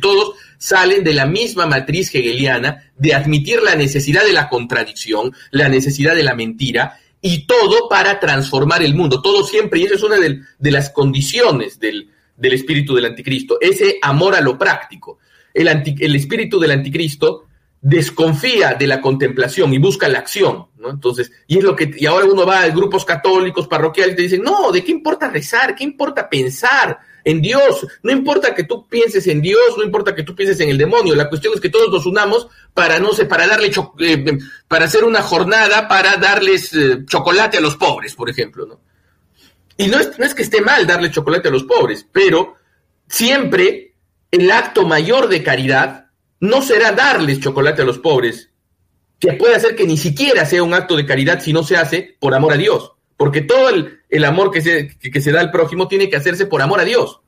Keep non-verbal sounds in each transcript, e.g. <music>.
todos salen de la misma matriz hegeliana de admitir la necesidad de la contradicción, la necesidad de la mentira, y todo para transformar el mundo, todo siempre, y esa es una de, las condiciones del, espíritu del anticristo, ese amor a lo práctico. El, el espíritu del anticristo desconfía de la contemplación y busca la acción, ¿no? Entonces, y es lo que, y ahora uno va a grupos católicos, parroquiales, y te dicen, no, ¿de qué importa rezar? ¿Qué importa pensar? En Dios. No importa que tú pienses en Dios, no importa que tú pienses en el demonio. La cuestión es que todos nos unamos para, no sé, para darle, eh, para hacer una jornada para darles eh, chocolate a los pobres, por ejemplo, ¿no? Y no es, no es que esté mal darle chocolate a los pobres, pero siempre el acto mayor de caridad no será darles chocolate a los pobres, que puede hacer que ni siquiera sea un acto de caridad si no se hace por amor a Dios. Porque todo el, amor que se, que, se da al prójimo tiene que hacerse por amor a Dios.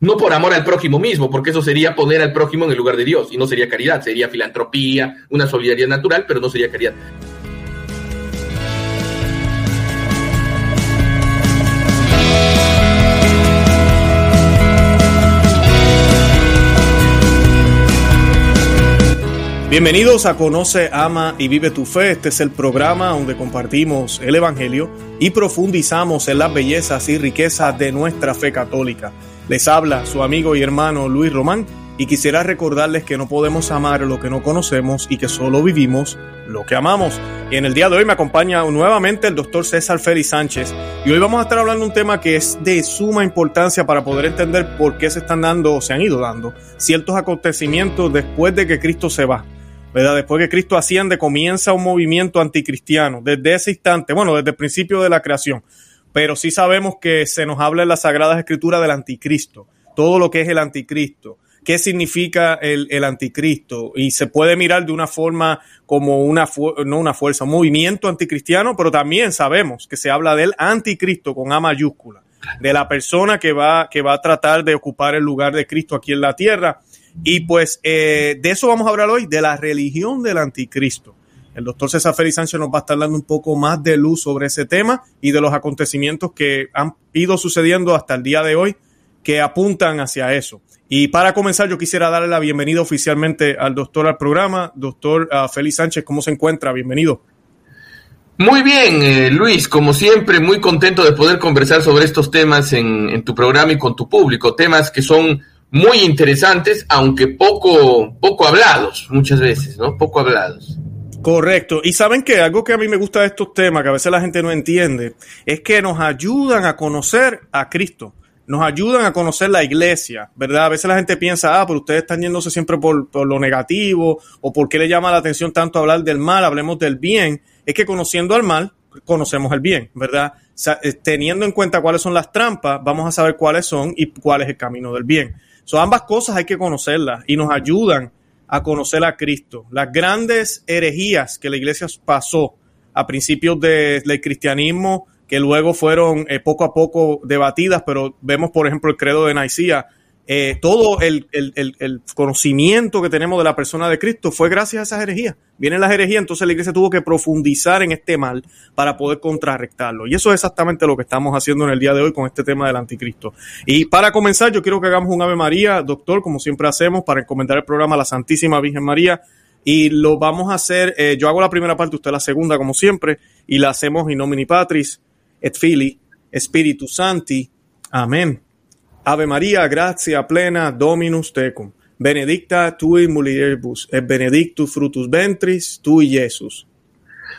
No por amor al prójimo mismo, porque eso sería poner al prójimo en el lugar de Dios y no sería caridad, sería filantropía, una solidaridad natural, pero no sería caridad. Bienvenidos a Conoce, Ama y Vive tu Fe. Este es el programa donde compartimos el Evangelio y profundizamos en las bellezas y riquezas de nuestra fe católica. Les habla su amigo y hermano Luis Román y quisiera recordarles que no podemos amar lo que no conocemos y que solo vivimos lo que amamos. Y en el día de hoy me acompaña nuevamente el doctor César Félix Sánchez y hoy vamos a estar hablando de un tema que es de suma importancia para poder entender por qué se están dando o se han ido dando ciertos acontecimientos después de que Cristo se va Después que Cristo asciende, comienza un movimiento anticristiano. Desde ese instante, bueno, desde el principio de la creación. Pero sí sabemos que se nos habla en las Sagradas Escrituras del anticristo. Todo lo que es el anticristo. ¿Qué significa el, anticristo? Y se puede mirar de una forma como una, no una fuerza, un movimiento anticristiano, pero también sabemos que se habla del anticristo con A mayúscula, de la persona que va, que va a tratar de ocupar el lugar de Cristo aquí en la tierra y pues eh, de eso vamos a hablar hoy, de la religión del anticristo. El doctor César Félix Sánchez nos va a estar dando un poco más de luz sobre ese tema y de los acontecimientos que han ido sucediendo hasta el día de hoy que apuntan hacia eso. Y para comenzar, yo quisiera darle la bienvenida oficialmente al doctor al programa. Doctor uh, Félix Sánchez, ¿cómo se encuentra? Bienvenido. Muy bien, eh, Luis, como siempre, muy contento de poder conversar sobre estos temas en, en tu programa y con tu público, temas que son muy interesantes, aunque poco, poco hablados muchas veces, ¿no? Poco hablados. Correcto. Y saben que algo que a mí me gusta de estos temas, que a veces la gente no entiende, es que nos ayudan a conocer a Cristo, nos ayudan a conocer la iglesia, ¿verdad? A veces la gente piensa, ah, pero ustedes están yéndose siempre por, por lo negativo, o por qué le llama la atención tanto hablar del mal, hablemos del bien. Es que conociendo al mal, conocemos el bien, ¿verdad? Eh, teniendo en cuenta cuáles son las trampas, vamos a saber cuáles son y cuál es el camino del bien. So, ambas cosas hay que conocerlas y nos ayudan a conocer a Cristo. Las grandes herejías que la iglesia pasó a principios del cristianismo, que luego fueron eh, poco a poco debatidas, pero vemos, por ejemplo, el credo de Nicía, eh, todo el, conocimiento que tenemos de la persona de Cristo fue gracias a esas herejías. Vienen las herejías, entonces la iglesia tuvo que profundizar en este mal para poder contrarrestarlo. Y eso es exactamente lo que estamos haciendo en el día de hoy con este tema del anticristo. Y para comenzar, yo quiero que hagamos un Ave María, doctor, como siempre hacemos, para encomendar el programa a la Santísima Virgen María. Y lo vamos a hacer, eh, yo hago la primera parte, usted la segunda, como siempre, y la hacemos in nomini patris, et fili, spiritu santi. Amén. Ave María, gracia plena, Dominus tecum. Benedicta tui mulieribus, et benedictus frutus ventris tui, Jesús.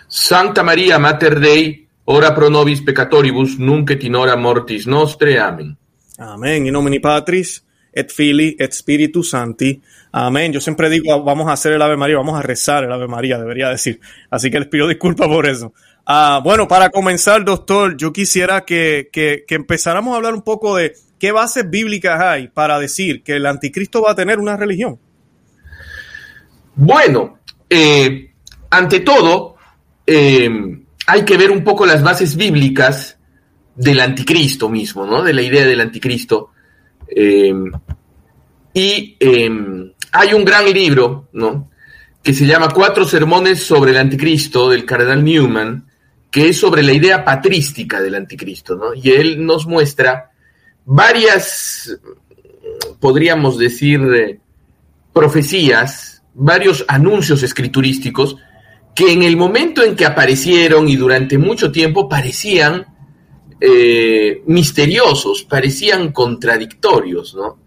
Santa María, Mater Dei, ora pro nobis peccatoribus, nunc et in hora mortis nostre. Amén. Amén. In nomine Patris, et Fili, et Spiritus Santi. Amén. Yo siempre digo, vamos a hacer el Ave María, vamos a rezar el Ave María, debería decir. Así que les pido disculpas por eso. Ah, bueno, para comenzar, doctor, yo quisiera que, que, que empezáramos a hablar un poco de ¿qué bases bíblicas hay para decir que el anticristo va a tener una religión? Bueno, eh, ante todo, eh, hay que ver un poco las bases bíblicas del anticristo mismo, ¿no? De la idea del anticristo. Eh, y hay un gran libro, ¿no? Que se llama Cuatro sermones sobre el anticristo del cardenal Newman, que es sobre la idea patrística del anticristo, ¿no? Y él nos muestra varias podríamos decir, eh, profecías, varios anuncios escriturísticos que en el momento en que aparecieron y durante mucho tiempo parecían eh, misteriosos, parecían contradictorios, ¿no?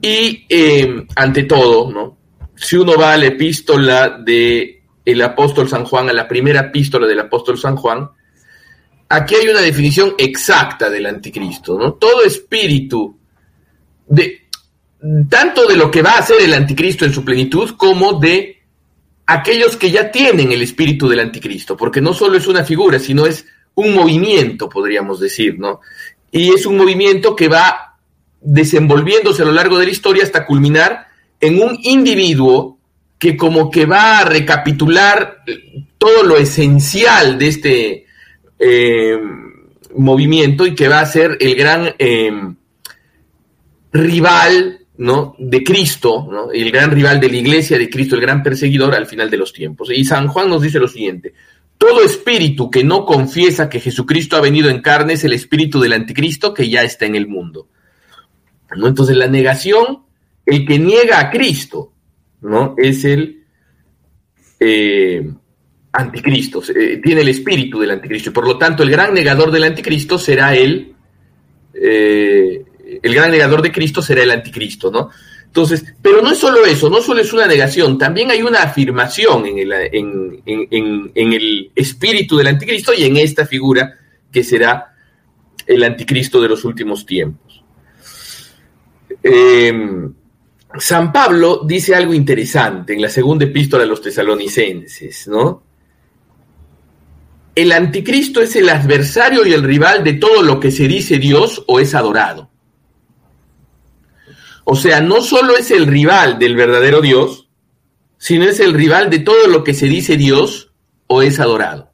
Y eh, ante todo, ¿no? Si uno va a la epístola de el apóstol San Juan, a la primera epístola del apóstol San Juan, aquí hay una definición exacta del anticristo, ¿no? Todo espíritu de tanto de lo que va a ser el anticristo en su plenitud como de aquellos que ya tienen el espíritu del anticristo, porque no solo es una figura, sino es un movimiento, podríamos decir, ¿no? Y es un movimiento que va desenvolviéndose a lo largo de la historia hasta culminar en un individuo que como que va a recapitular todo lo esencial de este eh, movimiento y que va a ser el gran eh, rival ¿no? de Cristo, ¿no? el gran rival de la iglesia de Cristo, el gran perseguidor al final de los tiempos. Y San Juan nos dice lo siguiente, todo espíritu que no confiesa que Jesucristo ha venido en carne es el espíritu del anticristo que ya está en el mundo. ¿no? Entonces la negación, el que niega a Cristo, ¿no? es el eh, anticristo, eh, tiene el espíritu del anticristo. Y por lo tanto, el gran negador del anticristo será el, eh, el gran negador de Cristo será el anticristo, ¿no? Entonces, pero no es solo eso, no solo es una negación, también hay una afirmación en el, en, el espíritu del anticristo y en esta figura que será el anticristo de los últimos tiempos. Em, San Pablo dice algo interesante en la segunda epístola a los tesalonicenses, ¿no? El anticristo es el adversario y el rival de todo lo que se dice Dios o es adorado. O sea, no solo es el rival del verdadero Dios, sino es el rival de todo lo que se dice Dios o es adorado.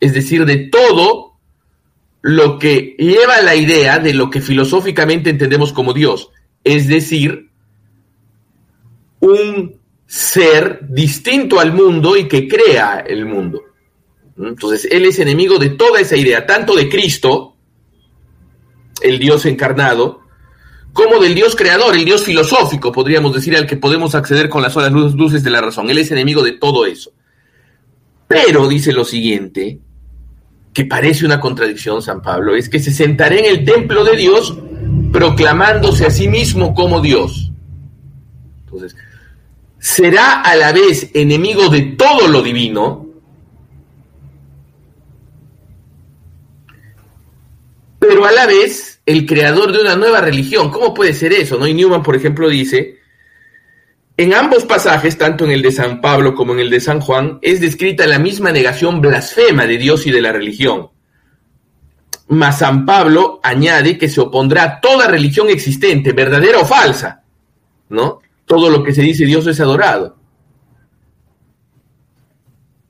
Es decir, de todo lo que lleva la idea de lo que filosóficamente entendemos como Dios. Es decir, un ser distinto al mundo y que crea el mundo. Entonces, él es enemigo de toda esa idea, tanto de Cristo, el Dios encarnado, como del Dios creador, el Dios filosófico, podríamos decir, al que podemos acceder con las solas luces de la razón. Él es enemigo de todo eso. Pero dice lo siguiente, que parece una contradicción, San Pablo, es que se sentará en el templo de Dios proclamándose a sí mismo como Dios. Entonces, será a la vez enemigo de todo lo divino, pero a la vez el creador de una nueva religión. ¿Cómo puede ser eso? ¿no? Y Newman, por ejemplo, dice, en ambos pasajes, tanto en el de San Pablo como en el de San Juan, es descrita la misma negación blasfema de Dios y de la religión. Mas San Pablo añade que se opondrá a toda religión existente, verdadera o falsa, ¿no? Todo lo que se dice Dios es adorado.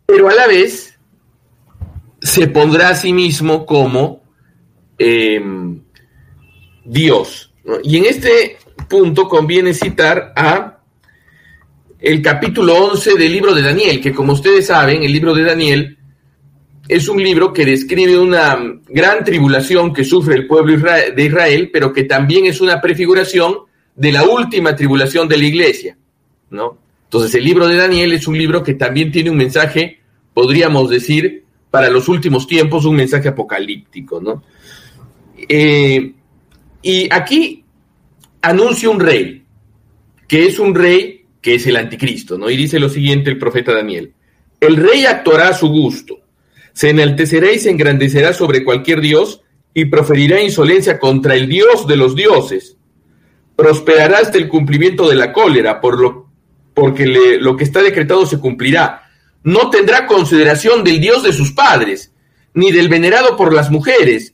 Pero a la vez se pondrá a sí mismo como em, Dios. Y en este punto conviene citar a el capítulo 11 del libro de Daniel, que como ustedes saben, el libro de Daniel es un libro que describe una gran tribulación que sufre el pueblo de Israel, pero que también es una prefiguración de la última tribulación de la iglesia, ¿no? Entonces el libro de Daniel es un libro que también tiene un mensaje, podríamos decir, para los últimos tiempos, un mensaje apocalíptico, ¿no? Eh, y aquí anuncia un rey, que es un rey que es el anticristo, ¿no? Y dice lo siguiente el profeta Daniel, el rey actuará a su gusto, se enaltecerá y se engrandecerá sobre cualquier dios y proferirá insolencia contra el dios de los dioses. Prosperará hasta el cumplimiento de la cólera, por lo, porque lo que está decretado se cumplirá. No tendrá consideración del dios de sus padres, ni del venerado por las mujeres,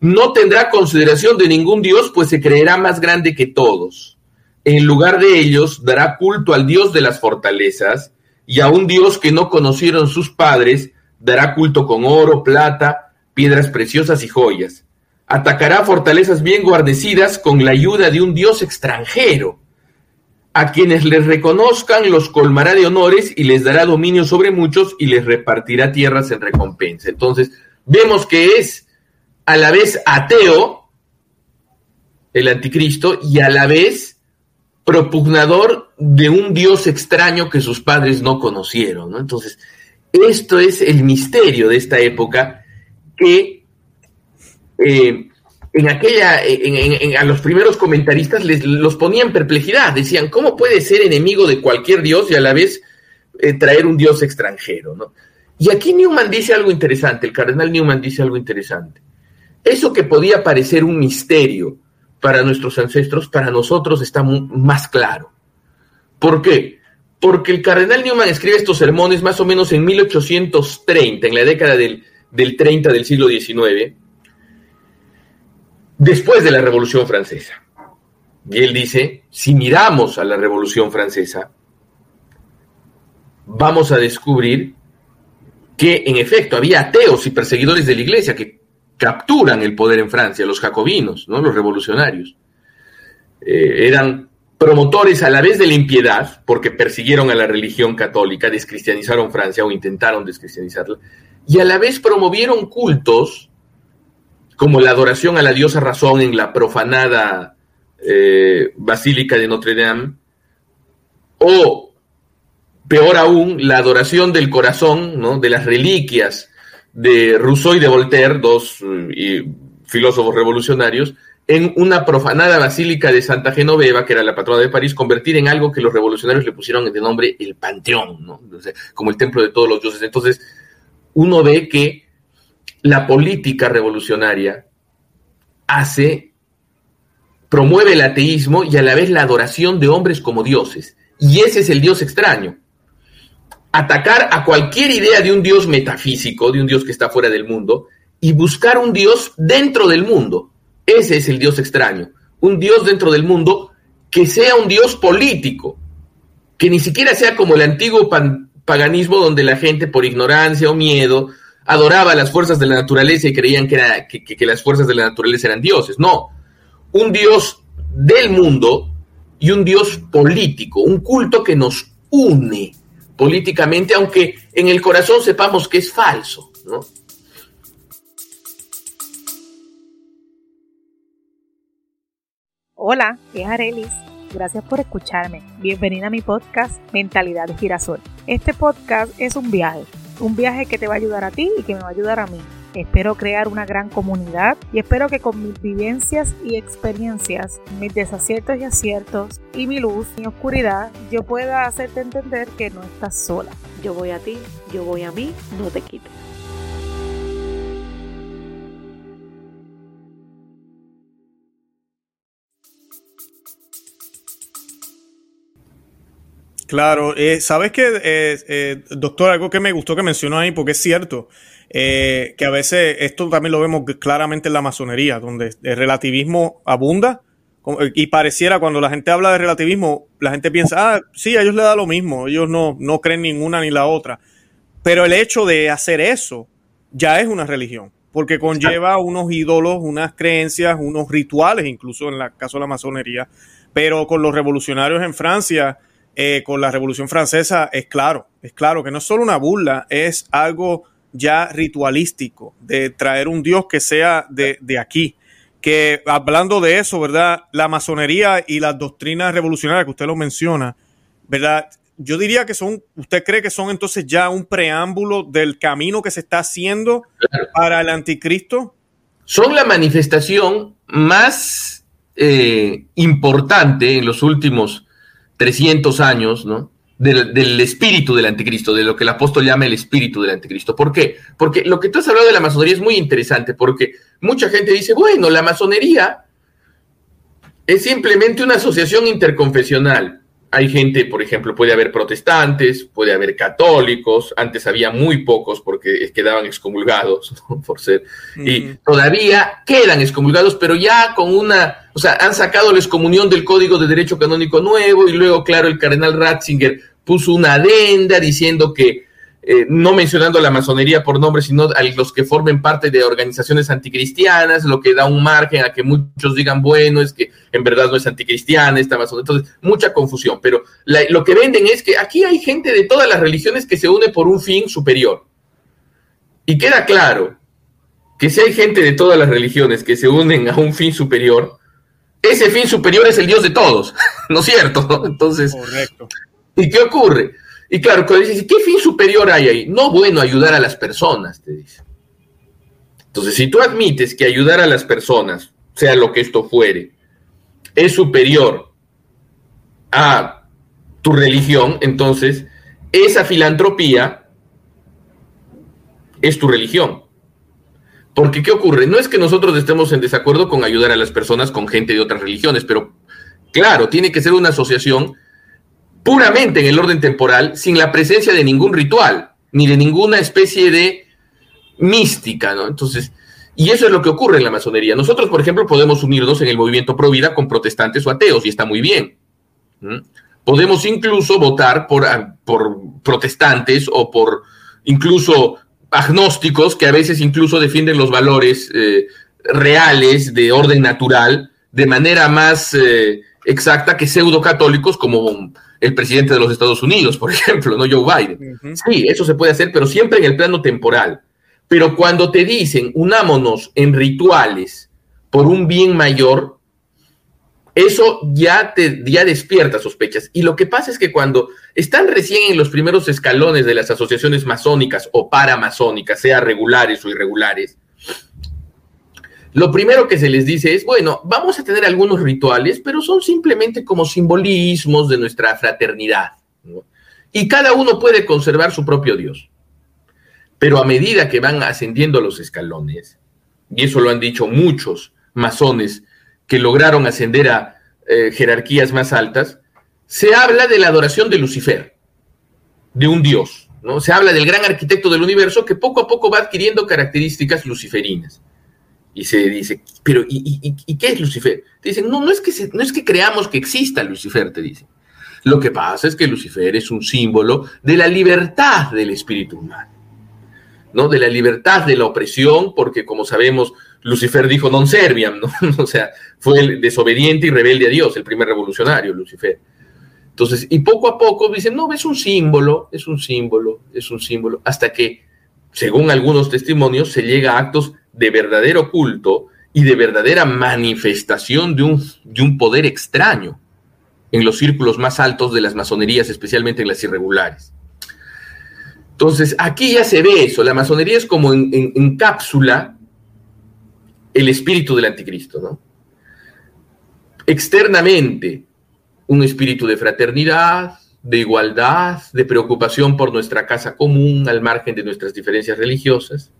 no tendrá consideración de ningún dios, pues se creerá más grande que todos. En lugar de ellos, dará culto al dios de las fortalezas, y a un dios que no conocieron sus padres, dará culto con oro, plata, piedras preciosas y joyas. Atacará fortalezas bien guarnecidas con la ayuda de un dios extranjero. A quienes les reconozcan los colmará de honores y les dará dominio sobre muchos y les repartirá tierras en recompensa. Entonces, vemos que es a la vez ateo el anticristo, y a la vez propugnador de un Dios extraño que sus padres no conocieron. Entonces, esto es el misterio de esta época que eh, en aquella, a los primeros comentaristas les los ponía en perplejidad. Decían, ¿cómo puede ser enemigo de cualquier Dios y a la vez eh, traer un Dios extranjero? ¿no? Y aquí Newman dice algo interesante, el cardenal Newman dice algo interesante. Eso que podía parecer un misterio para nuestros ancestros, para nosotros está más claro. ¿Por qué? Porque el cardenal Newman escribe estos sermones más o menos en 1830, en la década del, del 30 del siglo XIX, después de la Revolución Francesa. Y él dice, si miramos a la Revolución Francesa, vamos a descubrir que en efecto había ateos y perseguidores de la iglesia que capturan el poder en Francia, los jacobinos, ¿no? los revolucionarios. Eh, eran promotores a la vez de la impiedad, porque persiguieron a la religión católica, descristianizaron Francia o intentaron descristianizarla, y a la vez promovieron cultos como la adoración a la diosa razón en la profanada eh, Basílica de Notre Dame, o peor aún, la adoración del corazón, ¿no? de las reliquias de Rousseau y de Voltaire, dos eh, filósofos revolucionarios, en una profanada basílica de Santa Genoveva, que era la patrona de París, convertir en algo que los revolucionarios le pusieron de nombre el Panteón, como el templo de todos los dioses. Entonces, uno ve que la política revolucionaria hace, promueve el ateísmo y a la vez la adoración de hombres como dioses. Y ese es el Dios extraño atacar a cualquier idea de un Dios metafísico, de un Dios que está fuera del mundo, y buscar un Dios dentro del mundo. Ese es el Dios extraño. Un Dios dentro del mundo que sea un Dios político, que ni siquiera sea como el antiguo paganismo donde la gente por ignorancia o miedo adoraba las fuerzas de la naturaleza y creían que, las fuerzas de la naturaleza eran dioses. No, un Dios del mundo y un Dios político, un culto que nos une, políticamente, aunque en el corazón sepamos que es falso, ¿no? Hola, es Arelis. Gracias por escucharme. Bienvenida a mi podcast Mentalidad de Girasol. Este podcast es un viaje, un viaje que te va a ayudar a ti y que me va a ayudar a mí Espero crear una gran comunidad y espero que con mis vivencias y experiencias, mis desaciertos y aciertos y mi luz y oscuridad, yo pueda hacerte entender que no estás sola. Yo voy a ti, yo voy a mí, no te quites. Claro, eh, sabes que, eh, eh, doctor, algo que me gustó que mencionó ahí, porque es cierto, eh, que a veces esto también lo vemos claramente en la masonería, donde el relativismo abunda y pareciera cuando la gente habla de relativismo, la gente piensa, ah, sí, a ellos les da lo mismo, ellos no, no creen ninguna ni la otra. Pero el hecho de hacer eso ya es una religión, porque conlleva unos ídolos, unas creencias, unos rituales, incluso en el caso de la masonería. Pero con los revolucionarios en Francia, eh, con la Revolución Francesa, es claro, es claro que no es solo una burla, es algo ya ritualístico, de traer un Dios que sea de, aquí. Que hablando de eso, ¿verdad? La masonería y las doctrinas revolucionarias que usted lo menciona, ¿verdad? Yo diría que son, ¿usted cree que son entonces ya un preámbulo del camino que se está haciendo para el anticristo? Son la manifestación más eh, importante en los últimos 300 años, ¿no? Del, espíritu del anticristo, de lo que el apóstol llama el espíritu del anticristo. ¿Por qué? Porque lo que tú has hablado de la masonería es muy interesante, porque mucha gente dice, bueno, la masonería es simplemente una asociación interconfesional. Hay gente, por ejemplo, puede haber protestantes, puede haber católicos, antes había muy pocos porque quedaban excomulgados, <laughs> por ser, y todavía quedan excomulgados, pero ya con una, o sea, han sacado la excomunión del Código de Derecho Canónico Nuevo y luego, claro, el cardenal Ratzinger puso una adenda diciendo que, eh, no mencionando la masonería por nombre, sino a los que formen parte de organizaciones anticristianas, lo que da un margen a que muchos digan, bueno, es que en verdad no es anticristiana esta masonería. Entonces, mucha confusión. Pero lo que venden es que aquí hay gente de todas las religiones que se une por un fin superior. Y queda claro que si hay gente de todas las religiones que se unen a un fin superior, ese fin superior es el Dios de todos, <laughs> ¿no es cierto? <laughs> Entonces, Correcto. ¿Y qué ocurre? Y claro, cuando dices, ¿qué fin superior hay ahí? No bueno ayudar a las personas, te dice. Entonces, si tú admites que ayudar a las personas, sea lo que esto fuere, es superior a tu religión, entonces esa filantropía es tu religión. Porque ¿qué ocurre? No es que nosotros estemos en desacuerdo con ayudar a las personas con gente de otras religiones, pero claro, tiene que ser una asociación puramente en el orden temporal, sin la presencia de ningún ritual, ni de ninguna especie de mística, ¿no? Entonces, y eso es lo que ocurre en la masonería. Nosotros, por ejemplo, podemos unirnos en el movimiento pro vida con protestantes o ateos, y está muy bien. Podemos incluso votar por, ah, por protestantes o por incluso agnósticos que a veces incluso defienden los valores eh, reales de orden natural de manera más eh, exacta que pseudo católicos como el presidente de los Estados Unidos, por <laughs> ejemplo, no Joe Biden. Sí, eso se puede hacer, pero siempre en el plano temporal. Pero cuando te dicen unámonos en rituales por un bien mayor, eso ya te ya despierta sospechas. Y lo que pasa es que cuando están recién en los primeros escalones de las asociaciones masónicas o paramasónicas, sea regulares o irregulares, lo primero que se les dice es, bueno, vamos a tener algunos rituales, pero son simplemente como simbolismos de nuestra fraternidad. Y cada uno puede conservar su propio Dios. Pero a medida que van ascendiendo los escalones, y eso lo han dicho muchos masones que lograron ascender a eh, jerarquías más altas, se habla de la adoración de Lucifer, de un dios, ¿no? Se habla del gran arquitecto del universo que poco a poco va adquiriendo características luciferinas. Y se dice, pero ¿y, qué es Lucifer? Te dicen, no, no es, que no es que creamos que exista Lucifer, te dicen. Lo que pasa es que Lucifer es un símbolo de la libertad del espíritu humano, ¿no? De la libertad de la opresión, porque como sabemos, Lucifer dijo non serviam, ¿no? <laughs> o sea, fue el desobediente y rebelde a Dios, el primer revolucionario, Lucifer. Entonces, y poco a poco dicen, no, es un símbolo, es un símbolo, es un símbolo, hasta que, según algunos testimonios, se llega a actos de verdadero culto y de verdadera manifestación de un, de un poder extraño en los círculos más altos de las masonerías, especialmente en las irregulares. Entonces, aquí ya se ve eso, la masonería es como en, en cápsula el espíritu del anticristo, ¿no? Externamente, un espíritu de fraternidad, de igualdad, de preocupación por nuestra casa común al margen de nuestras diferencias religiosas.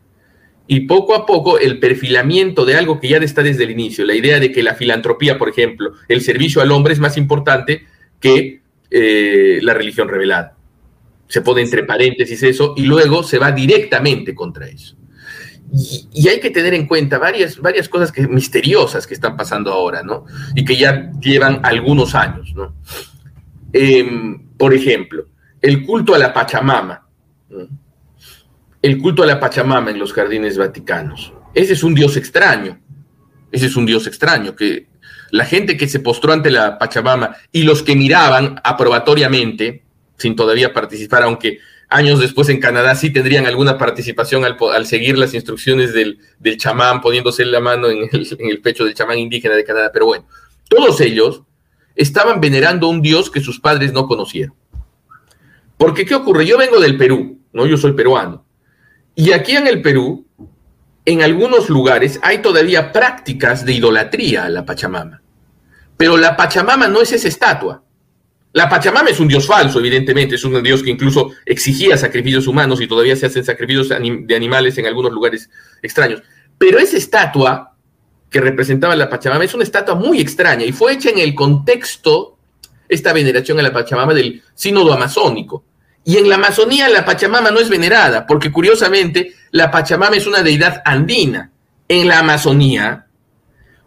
Y poco a poco el perfilamiento de algo que ya está desde el inicio, la idea de que la filantropía, por ejemplo, el servicio al hombre es más importante que eh, la religión revelada. Se pone entre paréntesis eso y luego se va directamente contra eso. Y, hay que tener en cuenta varias, varias cosas que, misteriosas que están pasando ahora, ¿no? Y que ya llevan algunos años, ¿no? Em, por ejemplo, el culto a la Pachamama. El culto a la Pachamama en los jardines vaticanos. Ese es un dios extraño. Ese es un dios extraño que la gente que se postró ante la Pachamama y los que miraban aprobatoriamente, sin todavía participar, aunque años después en Canadá sí tendrían alguna participación al, seguir las instrucciones del, chamán, poniéndose la mano en el, pecho del chamán indígena de Canadá. Pero bueno, todos ellos estaban venerando a un dios que sus padres no conocieron. Porque, ¿qué ocurre? Yo vengo del Perú, ¿no? Yo soy peruano. Y aquí en el Perú, en algunos lugares hay todavía prácticas de idolatría a la Pachamama. Pero la Pachamama no es esa estatua. La Pachamama es un dios falso, evidentemente, es un dios que incluso exigía sacrificios humanos y todavía se hacen sacrificios de animales en algunos lugares extraños. Pero esa estatua que representaba la Pachamama es una estatua muy extraña y fue hecha en el contexto, esta veneración a la Pachamama del sínodo amazónico. Y en la Amazonía la Pachamama no es venerada, porque curiosamente la Pachamama es una deidad andina. En la Amazonía,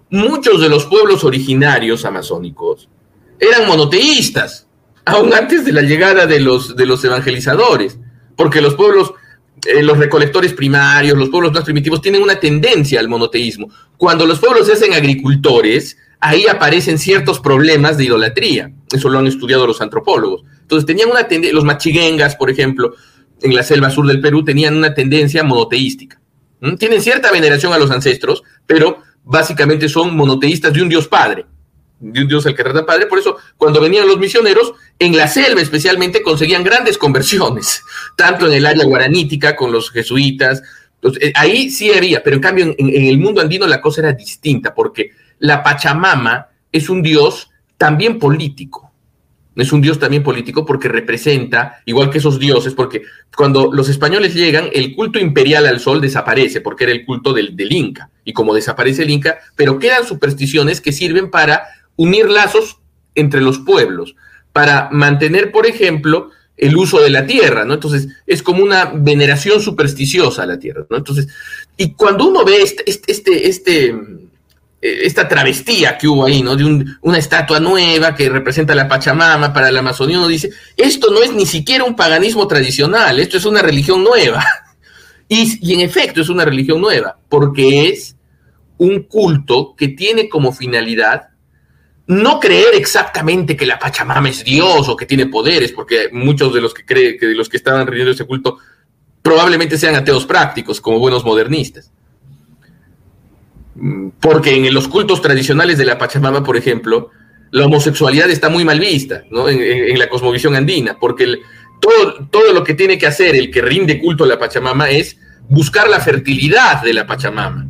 muchos de los pueblos originarios amazónicos eran monoteístas, aún antes de la llegada de los, de los evangelizadores, porque los pueblos, eh, los recolectores primarios, los pueblos más primitivos tienen una tendencia al monoteísmo. Cuando los pueblos se hacen agricultores, ahí aparecen ciertos problemas de idolatría. Eso lo han estudiado los antropólogos. Entonces tenían una tendencia, los machiguengas, por ejemplo, en la selva sur del Perú, tenían una tendencia monoteística. Tienen cierta veneración a los ancestros, pero básicamente son monoteístas de un dios padre de un Dios al que trata padre. Por eso, cuando venían los misioneros, en la selva especialmente conseguían grandes conversiones, <laughs> tanto en el área guaranítica con los jesuitas. Eh, ahí sí había, pero en cambio en el mundo andino la cosa era distinta, porque la Pachamama es un Dios también político es un dios también político porque representa, igual que esos dioses, porque cuando los españoles llegan, el culto imperial al sol desaparece, porque era el culto del, del Inca, y como desaparece el Inca, pero quedan supersticiones que sirven para unir lazos entre los pueblos, para mantener, por ejemplo, el uso de la tierra, ¿no? Entonces, es como una veneración supersticiosa a la tierra, ¿no? Entonces, y cuando uno ve este, este, este, este esta travestía que hubo ahí, ¿no? De una estatua nueva que representa la Pachamama para la Amazonía, uno dice, esto no es ni siquiera un paganismo tradicional, esto es una religión nueva. <laughs> Y, y en efecto es una religión nueva, porque es un culto que tiene como finalidad no creer exactamente que la Pachamama es Dios o que tiene poderes, porque muchos de los que creen que de los que estaban rindiendo ese culto probablemente sean ateos prácticos, como buenos modernistas porque en los cultos tradicionales de la Pachamama, por ejemplo, la homosexualidad está muy mal vista ¿no? en, la cosmovisión andina, porque todo, todo lo que tiene que hacer el que rinde culto a la Pachamama es buscar la fertilidad de la Pachamama.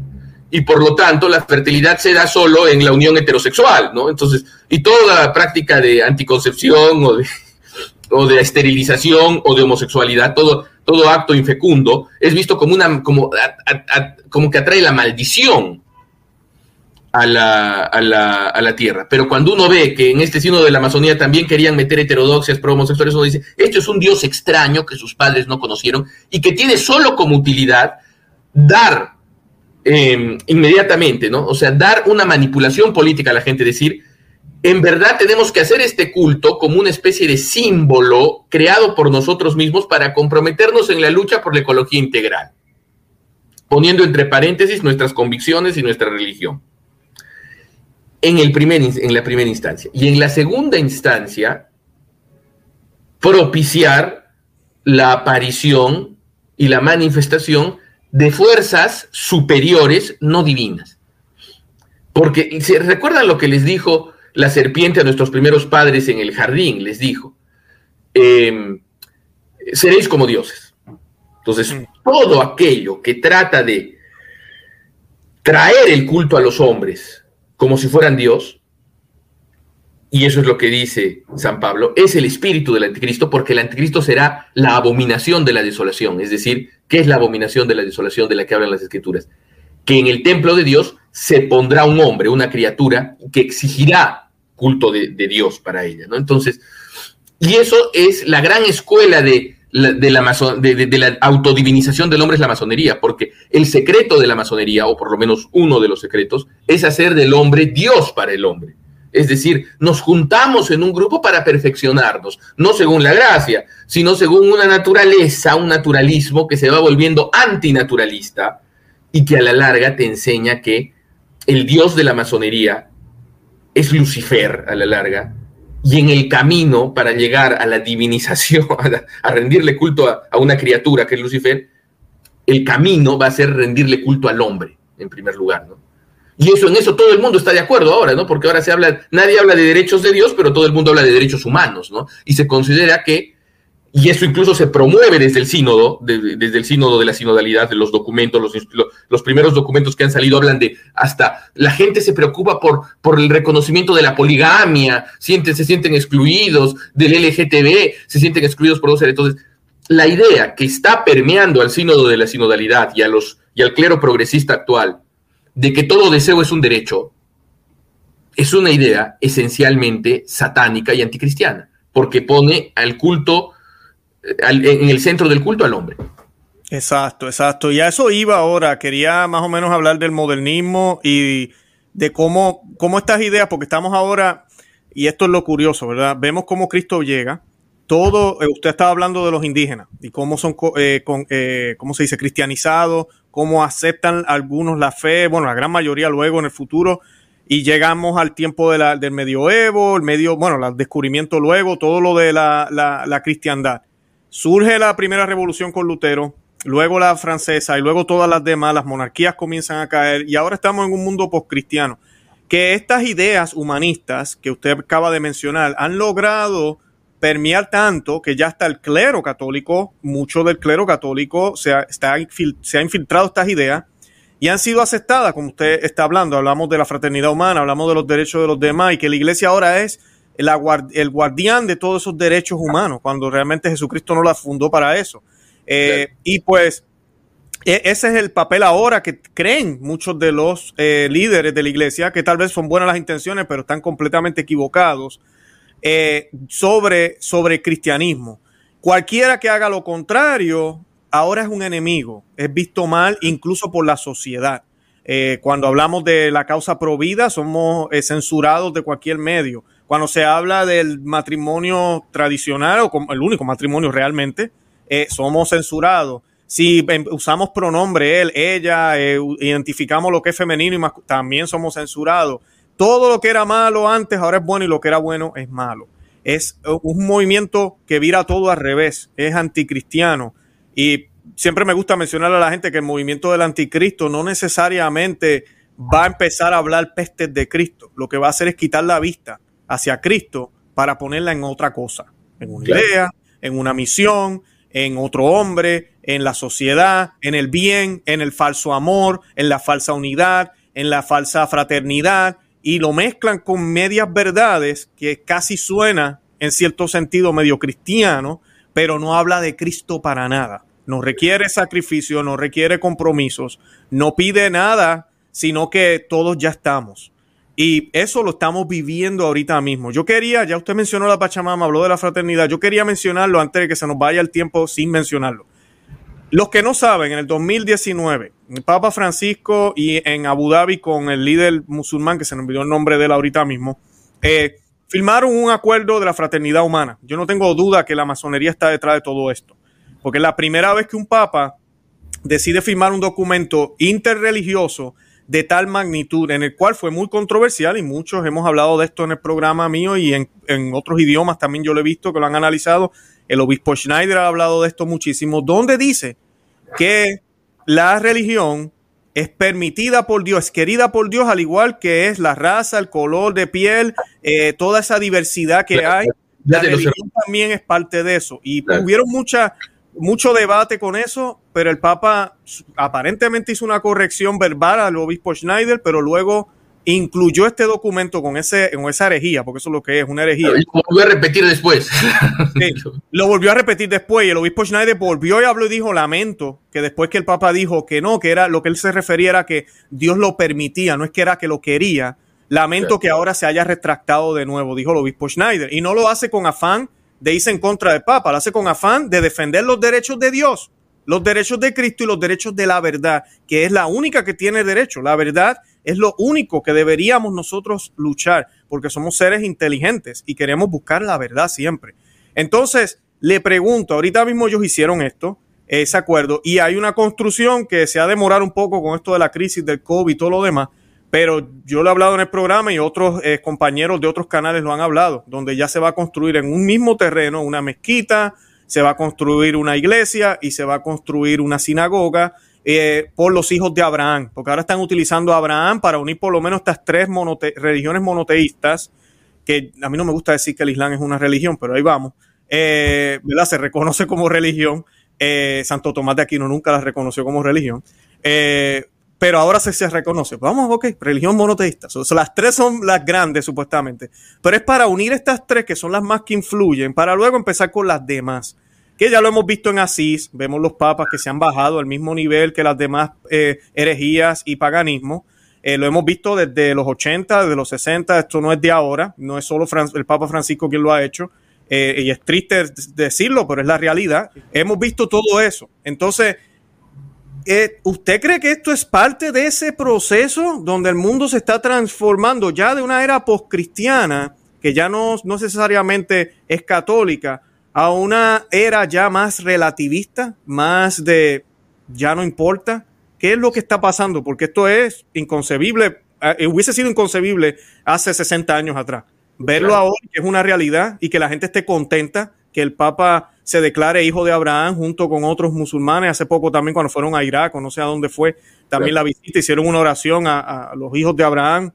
Y por lo tanto, la fertilidad se da solo en la unión heterosexual, ¿no? Entonces, y toda práctica de anticoncepción o de, o de esterilización o de homosexualidad, todo, todo acto infecundo, es visto como, una, como, como que atrae la maldición a la, a, la, a la, tierra. Pero cuando uno ve que en este signo de la Amazonía también querían meter heterodoxias pro homosexuales, uno dice, esto es un Dios extraño que sus padres no conocieron y que tiene solo como utilidad dar em, inmediatamente, ¿no? O sea, dar una manipulación política a la gente, decir, en verdad tenemos que hacer este culto como una especie de símbolo creado por nosotros mismos para comprometernos en la lucha por la ecología integral, poniendo entre paréntesis nuestras convicciones y nuestra religión en, el primer, en la primera instancia. Y en la segunda instancia, propiciar la aparición y la manifestación de fuerzas superiores no divinas. Porque, ¿se recuerdan lo que les dijo la serpiente a nuestros primeros padres en el jardín? Les dijo, em, seréis como dioses. Entonces, todo aquello que trata de traer el culto a los hombres, como si fueran Dios, y eso es lo que dice San Pablo, es el espíritu del anticristo, porque el anticristo será la abominación de la desolación. Es decir, ¿qué es la abominación de la desolación de la que hablan las escrituras? Que en el templo de Dios se pondrá un hombre, una criatura, que exigirá culto de, Dios para ella. ¿no? Entonces, y eso es la gran escuela de de, la autodivinización del hombre es la masonería, porque el secreto de la masonería, o por lo menos uno de los secretos, es hacer del hombre Dios para el hombre. Es decir, nos juntamos en un grupo para perfeccionarnos, no según la gracia, sino según una naturaleza, un naturalismo que se va volviendo antinaturalista y que a la larga te enseña que el Dios de la masonería es Lucifer a la larga y en el camino para llegar a la divinización, <laughs> a, rendirle culto a, una criatura que es Lucifer, el camino va a ser rendirle culto al hombre, en primer lugar, ¿no? Y eso, en eso todo el mundo está de acuerdo ahora, ¿no? Porque ahora se habla, nadie habla de derechos de Dios, pero todo el mundo habla de derechos humanos, ¿no? Y se considera que y eso incluso se promueve desde el sínodo, desde el sínodo de la sinodalidad, de los documentos, los, los, primeros documentos que han salido hablan de hasta la gente se preocupa por, por el reconocimiento de la poligamia, sienten, se sienten excluidos del LGTB, se sienten excluidos por dos Entonces, la idea que está permeando al sínodo de la sinodalidad y, a los, y al clero progresista actual de que todo deseo es un derecho, es una idea esencialmente satánica y anticristiana, porque pone al culto en el centro del culto al hombre. Exacto, exacto. Y a eso iba ahora. Quería más o menos hablar del modernismo y de cómo, cómo estas ideas, porque estamos ahora, y esto es lo curioso, ¿verdad? Vemos cómo Cristo llega. Todo, eh, usted estaba hablando de los indígenas y cómo son, eh, con, eh, ¿cómo se dice?, cristianizados, cómo aceptan algunos la fe, bueno, la gran mayoría luego en el futuro, y llegamos al tiempo de la, del medioevo, el medio, bueno, el descubrimiento luego, todo lo de la, la, la cristiandad. Surge la primera revolución con Lutero, luego la francesa y luego todas las demás, las monarquías comienzan a caer y ahora estamos en un mundo postcristiano. que estas ideas humanistas que usted acaba de mencionar han logrado permear tanto que ya hasta el clero católico, mucho del clero católico se ha, se ha infiltrado estas ideas y han sido aceptadas, como usted está hablando, hablamos de la fraternidad humana, hablamos de los derechos de los demás y que la iglesia ahora es el, el guardián de todos esos derechos humanos, cuando realmente Jesucristo no la fundó para eso. Eh, y pues e, ese es el papel ahora que creen muchos de los eh, líderes de la iglesia, que tal vez son buenas las intenciones, pero están completamente equivocados eh, sobre, sobre cristianismo. Cualquiera que haga lo contrario, ahora es un enemigo, es visto mal incluso por la sociedad. Eh, cuando hablamos de la causa provida, somos eh, censurados de cualquier medio. Cuando se habla del matrimonio tradicional o el único matrimonio realmente, somos censurados. Si em, usamos pronombre él, ella, identificamos lo que es femenino y también somos censurados todo lo que era malo antes ahora es bueno y lo que era bueno es malo. Es un movimiento que vira todo al revés, es anticristiano. Y siempre me gusta mencionar a la gente que el movimiento del anticristo no necesariamente va a empezar a hablar pestes de Cristo. Lo que va a hacer es quitar la vista hacia Cristo para ponerla en otra cosa, en una idea, en una misión, en otro hombre, en la sociedad, en el bien, en el falso amor, en la falsa unidad, en la falsa fraternidad, y lo mezclan con medias verdades que casi suena en cierto sentido medio cristiano, pero no habla de Cristo para nada. No requiere sacrificio, no requiere compromisos, no pide nada, sino que todos ya estamos. Y eso lo estamos viviendo ahorita mismo. Yo quería, ya usted mencionó la Pachamama, habló de la fraternidad, yo quería mencionarlo antes de que se nos vaya el tiempo sin mencionarlo. Los que no saben, en el 2019, el Papa Francisco y en Abu Dhabi con el líder musulmán, que se nos olvidó el nombre de él ahorita mismo, eh, firmaron un acuerdo de la fraternidad humana. Yo no tengo duda que la masonería está detrás de todo esto, porque es la primera vez que un Papa decide firmar un documento interreligioso de tal magnitud, en el cual fue muy controversial y muchos hemos hablado de esto en el programa mío y en, en otros idiomas también yo lo he visto que lo han analizado. El obispo Schneider ha hablado de esto muchísimo, donde dice que la religión es permitida por Dios, es querida por Dios, al igual que es la raza, el color de piel, eh, toda esa diversidad que hay. La religión también es parte de eso. Y hubieron mucha, mucho debate con eso, pero el Papa aparentemente hizo una corrección verbal al obispo Schneider, pero luego incluyó este documento con, ese, con esa herejía, porque eso es lo que es, una herejía. Lo volvió a repetir después. <laughs> lo volvió a repetir después y el obispo Schneider volvió y habló y dijo, lamento, que después que el Papa dijo que no, que era lo que él se refería era que Dios lo permitía, no es que era que lo quería. Lamento que ahora se haya retractado de nuevo, dijo el obispo Schneider. Y no lo hace con afán de irse en contra del Papa, lo hace con afán de defender los derechos de Dios, los derechos de Cristo y los derechos de la verdad, que es la única que tiene derecho. La verdad es lo único que deberíamos nosotros luchar, porque somos seres inteligentes y queremos buscar la verdad siempre. Entonces, le pregunto, ahorita mismo ellos hicieron esto, ese acuerdo, y hay una construcción que se ha demorado un poco con esto de la crisis del COVID y todo lo demás, pero yo lo he hablado en el programa y otros eh, compañeros de otros canales lo han hablado, donde ya se va a construir en un mismo terreno una mezquita, se va a construir una iglesia y se va a construir una sinagoga eh, por los hijos de Abraham, porque ahora están utilizando a Abraham para unir por lo menos estas tres religiones monoteístas, que a mí no me gusta decir que el Islam es una religión, pero ahí vamos, eh, ¿verdad? Se reconoce como religión. Eh, Santo Tomás de Aquino nunca la reconoció como religión. Pero ahora se, se reconoce. Vamos, ok, religión monoteísta. las tres son las grandes, supuestamente. Pero es para unir estas tres, que son las más que influyen, para luego empezar con las demás que ya lo hemos visto en Asís, vemos los papas que se han bajado al mismo nivel que las demás eh, herejías y paganismo. Eh, lo hemos visto desde los 80, desde los 60, esto no es de ahora, no es solo el Papa Francisco quien lo ha hecho, eh, y es triste decirlo, pero es la realidad. Hemos visto todo eso. Entonces, ¿usted cree que esto es parte de ese proceso donde el mundo se está transformando ya de una era postcristiana, que ya no, no necesariamente es católica, a una era ya más relativista, más de ya no importa. ¿Qué es lo que está pasando? Porque esto es inconcebible, eh, hubiese sido inconcebible hace 60 años atrás. Verlo ahora, que es una realidad y que la gente esté contenta que el Papa se declare hijo de Abraham junto con otros musulmanes. Hace poco también cuando fueron a Irak, o no sé a dónde fue, también la visita, hicieron una oración a, a los hijos de Abraham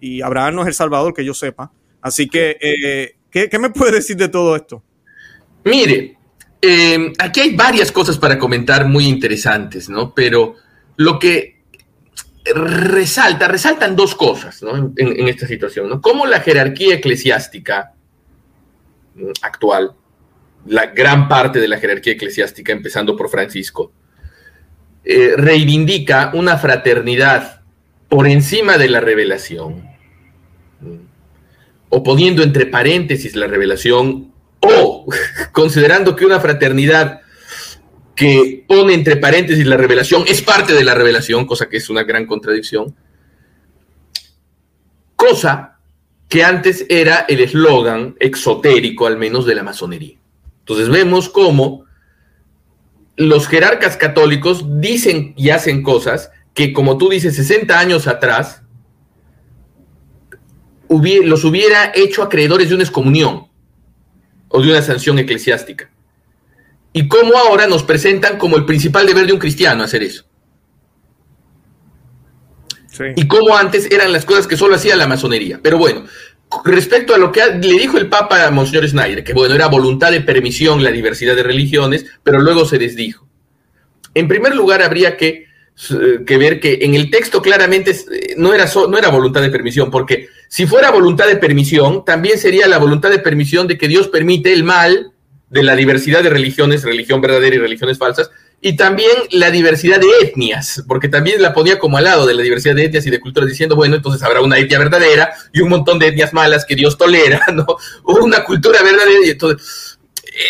y Abraham no es el Salvador, que yo sepa. Así que, eh, ¿qué, me puede decir de todo esto? Mire, eh, aquí hay varias cosas para comentar muy interesantes, ¿no? Pero lo que resalta, resaltan dos cosas, ¿no? En, en esta situación, ¿no? Cómo la jerarquía eclesiástica actual, la gran parte de la jerarquía eclesiástica, empezando por Francisco, eh, reivindica una fraternidad por encima de la revelación, o poniendo entre paréntesis la revelación, o <laughs> considerando que una fraternidad que pone entre paréntesis la revelación es parte de la revelación, cosa que es una gran contradicción, cosa que antes era el eslogan exotérico, al menos, de la masonería. Entonces vemos cómo los jerarcas católicos dicen y hacen cosas que, como tú dices, 60 años atrás los hubiera hecho acreedores de una excomunión o de una sanción eclesiástica. Y cómo ahora nos presentan como el principal deber de un cristiano hacer eso. Y cómo antes eran las cosas que solo hacía la masonería. Pero bueno, respecto a lo que le dijo el Papa a Monseñor Schneider, que bueno, era voluntad de permisión la diversidad de religiones, pero luego se desdijo. En primer lugar, habría que, que ver que en el texto claramente eh, no era, no era voluntad de permisión, porque si fuera voluntad de permisión, también sería la voluntad de permisión de que Dios permite el mal de la diversidad de religiones, religión verdadera y religiones falsas, y también la diversidad de etnias, porque también la ponía como al lado de la diversidad de etnias y de culturas, diciendo, bueno, entonces habrá una etnia verdadera y un montón de etnias malas que Dios tolera, <laughs> ¿no? Una cultura verdadera y entonces,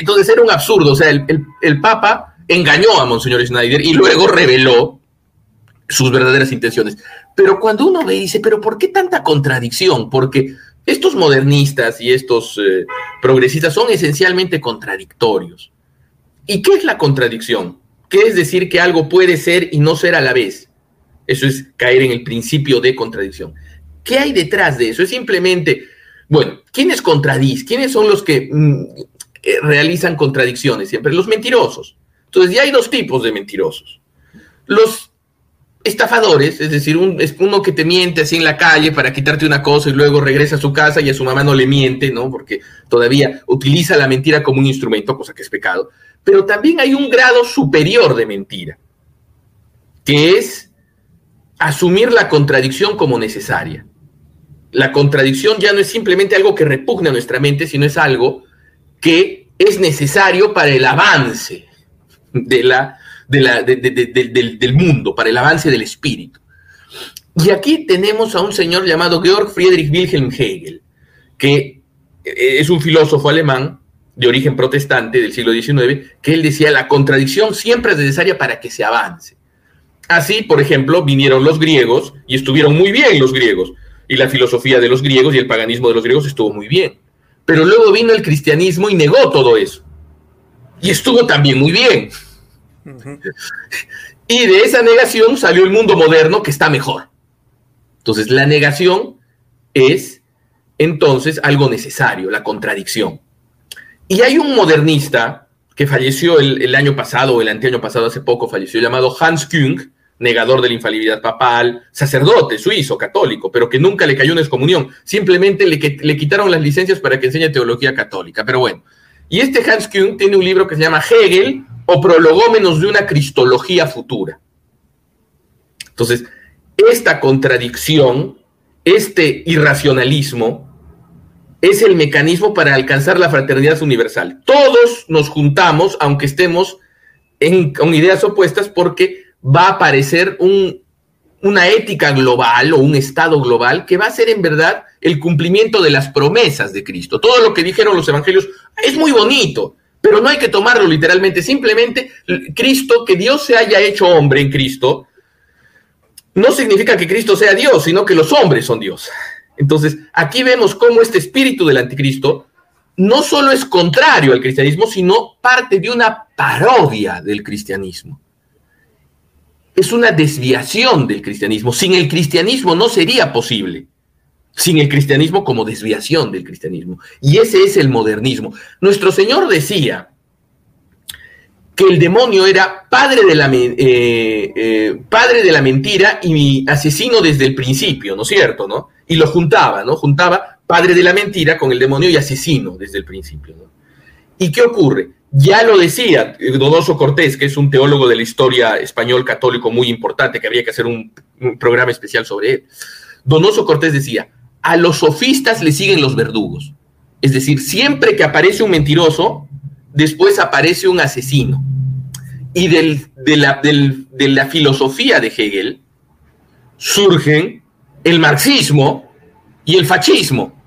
entonces era un absurdo, o sea, el, Papa engañó a Monseñor Schneider y luego reveló sus verdaderas intenciones. Pero cuando uno ve, dice, pero ¿por qué tanta contradicción? Porque estos modernistas y estos eh, progresistas son esencialmente contradictorios. ¿Y qué es la contradicción? ¿Qué es decir que algo puede ser y no ser a la vez? Eso es caer en el principio de contradicción. ¿Qué hay detrás de eso? Es simplemente, bueno, ¿quiénes contradicen? ¿Quiénes son los que mm, eh, realizan contradicciones siempre? Los mentirosos. Entonces ya hay dos tipos de mentirosos. Los estafadores, es decir, un, es uno que te miente así en la calle para quitarte una cosa y luego regresa a su casa y a su mamá no le miente, ¿no? Porque todavía utiliza la mentira como un instrumento, cosa que es pecado. Pero también hay un grado superior de mentira, que es asumir la contradicción como necesaria. La contradicción ya no es simplemente algo que repugna a nuestra mente, sino es algo que es necesario para el avance del mundo, para el avance del espíritu. Y aquí tenemos a un señor llamado Georg Friedrich Wilhelm Hegel, que es un filósofo alemán de origen protestante del siglo XIX, que él decía la contradicción siempre es necesaria para que se avance. Así, por ejemplo, vinieron los griegos y estuvieron muy bien los griegos, y la filosofía de los griegos y el paganismo de los griegos estuvo muy bien. Pero luego vino el cristianismo y negó todo eso. Y estuvo también muy bien. <laughs> Y de esa negación salió el mundo moderno que está mejor. Entonces, la negación es entonces algo necesario, la contradicción. Y hay un modernista que falleció el, año pasado el anteaño pasado, hace poco falleció, llamado Hans Küng, negador de la infalibilidad papal, sacerdote suizo, católico, pero que nunca le cayó una excomunión. Simplemente le, le quitaron las licencias para que enseñe teología católica. Pero bueno, y este Hans Küng tiene un libro que se llama Hegel o Prologómenos de una Cristología Futura. Entonces, esta contradicción, este irracionalismo, es el mecanismo para alcanzar la fraternidad universal. Todos nos juntamos, aunque estemos en, con ideas opuestas, porque va a aparecer una ética global o un estado global que va a ser en verdad el cumplimiento de las promesas de Cristo. Todo lo que dijeron los evangelios es muy bonito, pero no hay que tomarlo literalmente. Simplemente Cristo, que Dios se haya hecho hombre en Cristo, no significa que Cristo sea Dios, sino que los hombres son Dios. Entonces, aquí vemos cómo este espíritu del anticristo no solo es contrario al cristianismo, sino parte de una parodia del cristianismo. Es una desviación del cristianismo. Sin el cristianismo no sería posible. Sin el cristianismo como desviación del cristianismo. Y ese es el modernismo. Nuestro Señor decía que el demonio era padre de la, eh, eh, mentira y asesino desde el principio, ¿no es cierto? ¿no? Y lo juntaba, ¿no? Juntaba padre de la mentira con el demonio y asesino desde el principio. ¿no? ¿Y qué ocurre? Ya lo decía Donoso Cortés, que es un teólogo de la historia español católico muy importante, que habría que hacer un, programa especial sobre él. Donoso Cortés decía, a los sofistas le siguen los verdugos. Es decir, siempre que aparece un mentiroso, después aparece un asesino. Y del, de, la, de la filosofía de Hegel surgen el marxismo y el fascismo.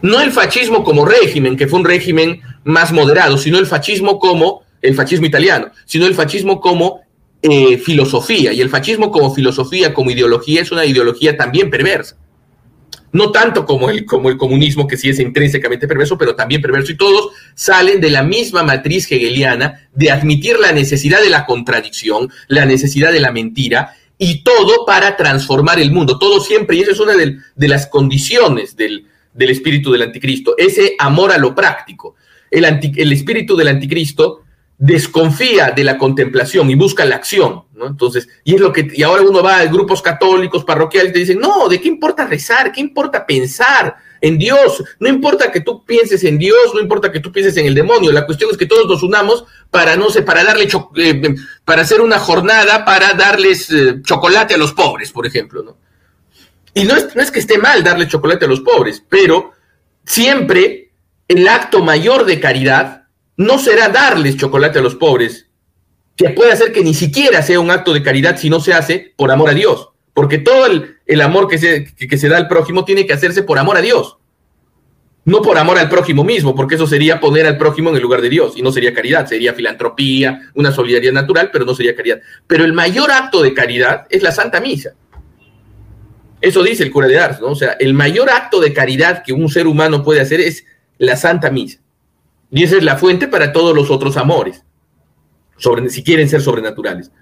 No el fascismo como régimen, que fue un régimen más moderado, sino el fascismo como el fascismo italiano, sino el fascismo como eh, filosofía. Y el fascismo como filosofía, como ideología, es una ideología también perversa. No tanto como el, como el comunismo, que sí es intrínsecamente perverso, pero también perverso. Y todos salen de la misma matriz hegeliana de admitir la necesidad de la contradicción, la necesidad de la mentira, y todo para transformar el mundo, todo siempre, y esa es una de, las condiciones del, espíritu del anticristo, ese amor a lo práctico. El, espíritu del anticristo desconfía de la contemplación y busca la acción, ¿no? Entonces, y es lo que, y ahora uno va a grupos católicos, parroquiales, y te dicen, no, ¿de qué importa rezar? ¿Qué importa pensar? En Dios. No importa que tú pienses en Dios, no importa que tú pienses en el demonio. La cuestión es que todos nos unamos para, no sé, para darle, eh, para hacer una jornada para darles eh, chocolate a los pobres, por ejemplo, ¿no? Y no es, no es que esté mal darle chocolate a los pobres, pero siempre el acto mayor de caridad no será darles chocolate a los pobres, que puede hacer que ni siquiera sea un acto de caridad si no se hace por amor a Dios. Porque todo el, amor que se, que, que se da al prójimo tiene que hacerse por amor a Dios. No por amor al prójimo mismo, porque eso sería poner al prójimo en el lugar de Dios y no sería caridad, sería filantropía, una solidaridad natural, pero no sería caridad. Pero el mayor acto de caridad es la Santa Misa. Eso dice el cura de Ars, ¿no? O sea, el mayor acto de caridad que un ser humano puede hacer es la Santa Misa. Y esa es la fuente para todos los otros amores, sobre, si quieren ser sobrenaturales.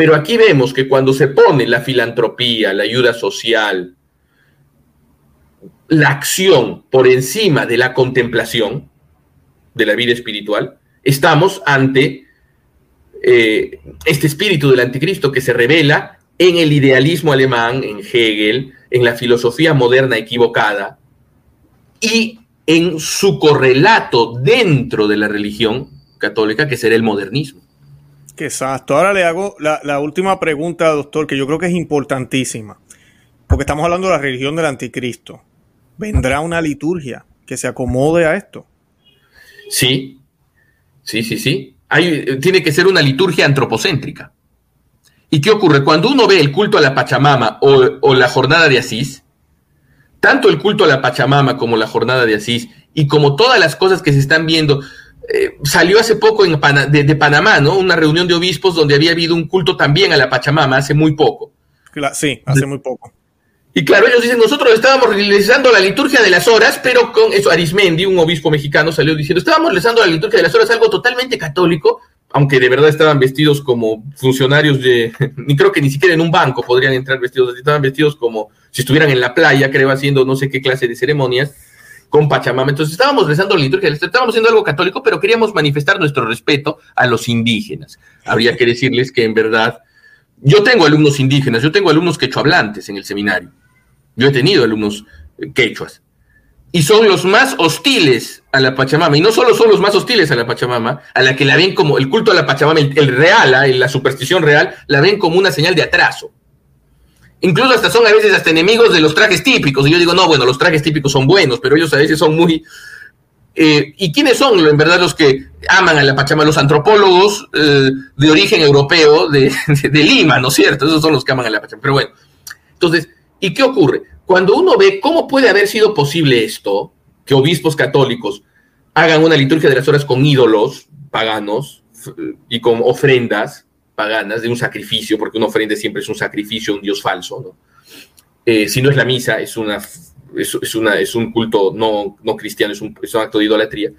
Pero aquí vemos que cuando se pone la filantropía, la ayuda social, la acción por encima de la contemplación de la vida espiritual, estamos ante eh, este espíritu del anticristo que se revela en el idealismo alemán, en Hegel, en la filosofía moderna equivocada y en su correlato dentro de la religión católica, que será el modernismo. Exacto. Ahora le hago la, última pregunta, doctor, que yo creo que es importantísima, porque estamos hablando de la religión del anticristo. ¿Vendrá una liturgia que se acomode a esto? Sí, sí, sí, sí. Tiene que ser una liturgia antropocéntrica. ¿Y qué ocurre? Cuando uno ve el culto a la Pachamama o, o la jornada de Asís, tanto el culto a la Pachamama como la jornada de Asís, y como todas las cosas que se están viendo, eh, salió hace poco en Pana, de, de, Panamá, ¿no? Una reunión de obispos donde había habido un culto también a la Pachamama hace muy poco. Sí, hace muy poco. Y claro, ellos dicen, nosotros estábamos realizando la liturgia de las horas, pero con eso, Arismendi, un obispo mexicano, salió diciendo, estábamos realizando la liturgia de las horas, algo totalmente católico, aunque de verdad estaban vestidos como funcionarios de, <laughs> ni creo que ni siquiera en un banco podrían entrar vestidos, estaban vestidos como si estuvieran en la playa, creo, haciendo no sé qué clase de ceremonias con Pachamama. Entonces estábamos rezando liturgia, estábamos haciendo algo católico, pero queríamos manifestar nuestro respeto a los indígenas. Habría que decirles que en verdad, yo tengo alumnos indígenas, yo tengo alumnos quechohablantes en el seminario. Yo he tenido alumnos quechuas. Y son los más hostiles a la Pachamama. Y no solo son los más hostiles a la Pachamama, a la que la ven como el culto a la Pachamama, el, el real, la superstición real, la ven como una señal de atraso. Incluso hasta son a veces hasta enemigos de los trajes típicos. Y yo digo, no, bueno, los trajes típicos son buenos, pero ellos a veces son muy... Eh, ¿Y quiénes son en verdad los que aman a la Pachamama? Los antropólogos eh, de origen europeo de, de, Lima, ¿no es cierto? Esos son los que aman a la Pachamama. Pero bueno, entonces, ¿y qué ocurre? Cuando uno ve cómo puede haber sido posible esto, que obispos católicos hagan una liturgia de las horas con ídolos paganos y con ofrendas, de un sacrificio, porque una ofrenda siempre es un sacrificio, un dios falso, ¿no? Eh, si no es la misa, es, una, es, una, es un culto no, no cristiano, es un, es un, acto de idolatría.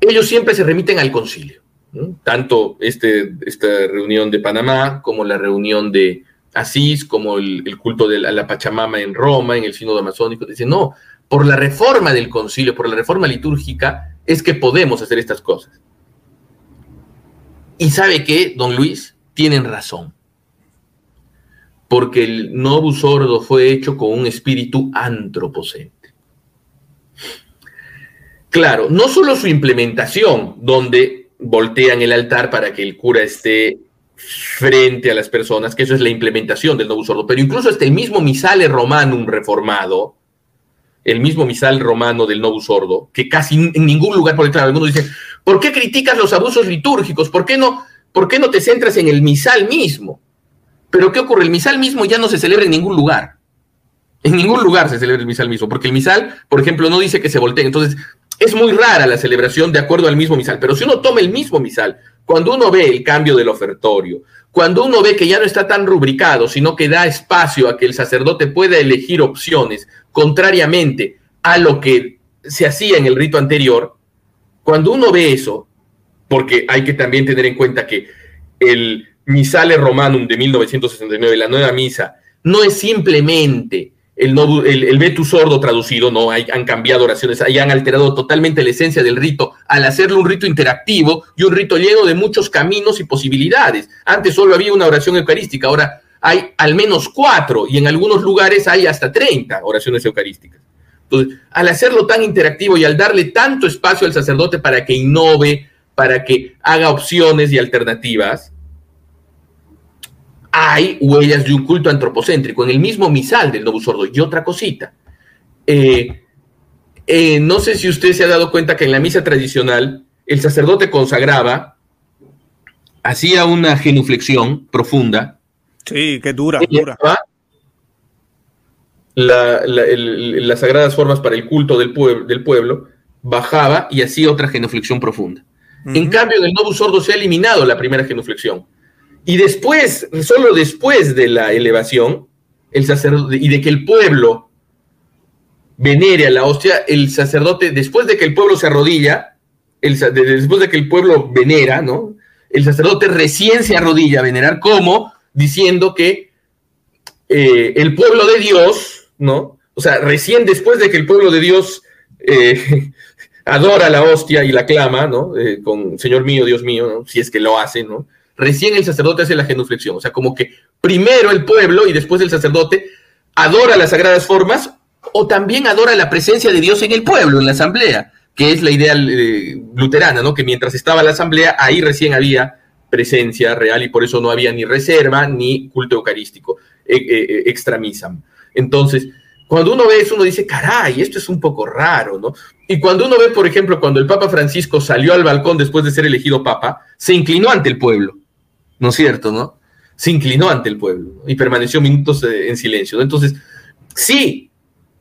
Ellos siempre se remiten al concilio, tanto este, esta reunión de Panamá como la reunión de Asís, como el, el culto de la, la, Pachamama en Roma, en el sínodo amazónico. Dicen, no, por la reforma del concilio, por la reforma litúrgica, es que podemos hacer estas cosas. Y sabe que, don Luis, tienen razón. porque el novus sordo fue hecho con un espíritu antropocéntrico. Claro, no solo su implementación, donde voltean el altar para que el cura esté frente a las personas, que eso es la implementación del novus sordo, pero incluso el mismo misale romanum reformado, el mismo misal romano del novus sordo, que casi en ningún lugar, porque claro, algunos dicen, ¿por qué criticas los abusos litúrgicos? ¿Por qué no, por qué no te centras en el misal mismo? Pero ¿qué ocurre? El misal mismo ya no se celebra en ningún lugar. En ningún lugar se celebra el misal mismo, porque el misal, por ejemplo, no dice que se voltee. Entonces, es muy rara la celebración de acuerdo al mismo misal. Pero si uno toma el mismo misal, cuando uno ve el cambio del ofertorio, cuando uno ve que ya no está tan rubricado, sino que da espacio a que el sacerdote pueda elegir opciones, contrariamente a lo que se hacía en el rito anterior, cuando uno ve eso, porque hay que también tener en cuenta que el Misale Romanum de 1969, la nueva misa, no es simplemente el, el, Vetus sordo traducido, no, hay, han cambiado oraciones, ahí han alterado totalmente la esencia del rito al hacerlo un rito interactivo y un rito lleno de muchos caminos y posibilidades. Antes solo había una oración eucarística, ahora hay al menos cuatro y en algunos lugares hay hasta 30 oraciones eucarísticas. Entonces, al hacerlo tan interactivo y al darle tanto espacio al sacerdote para que innove, para que haga opciones y alternativas, hay huellas de un culto antropocéntrico en el mismo misal del Novus Sordo. Y otra cosita, eh, eh, no sé si usted se ha dado cuenta que en la misa tradicional el sacerdote consagraba, hacía una genuflexión profunda. Sí, qué dura, dura. Las sagradas formas para el culto del, del, pueblo, bajaba y hacía otra genuflexión profunda. En cambio, en el Novus Sordo se ha eliminado la primera genuflexión y después, solo después de la elevación, el sacerdote, y de que el pueblo venere a la hostia, el sacerdote, después de que el pueblo se arrodilla, el, después de que el pueblo venera, ¿no? El sacerdote recién se arrodilla a venerar, como diciendo que eh, el pueblo de Dios, ¿no? O sea, recién después de que el pueblo de Dios eh, <laughs> adora la hostia y la clama, ¿no? Eh, con Señor mío, Dios mío. Si es que lo hace, ¿no? recién el sacerdote hace la genuflexión. O sea, como que primero el pueblo y después el sacerdote adora las sagradas formas o también adora la presencia de Dios en el pueblo, en la asamblea, que es la idea eh, luterana, ¿no? Que mientras estaba la asamblea, ahí recién había presencia real y por eso no había ni reserva ni culto eucarístico, extramisam. Entonces, cuando uno ve eso, uno dice, caray, esto es un poco raro, ¿no? Y cuando uno ve, por ejemplo, cuando el Papa Francisco salió al balcón después de ser elegido Papa, se inclinó ante el pueblo. ¿no es cierto? ¿no? Se inclinó ante el pueblo y permaneció minutos eh, en silencio. Entonces, sí,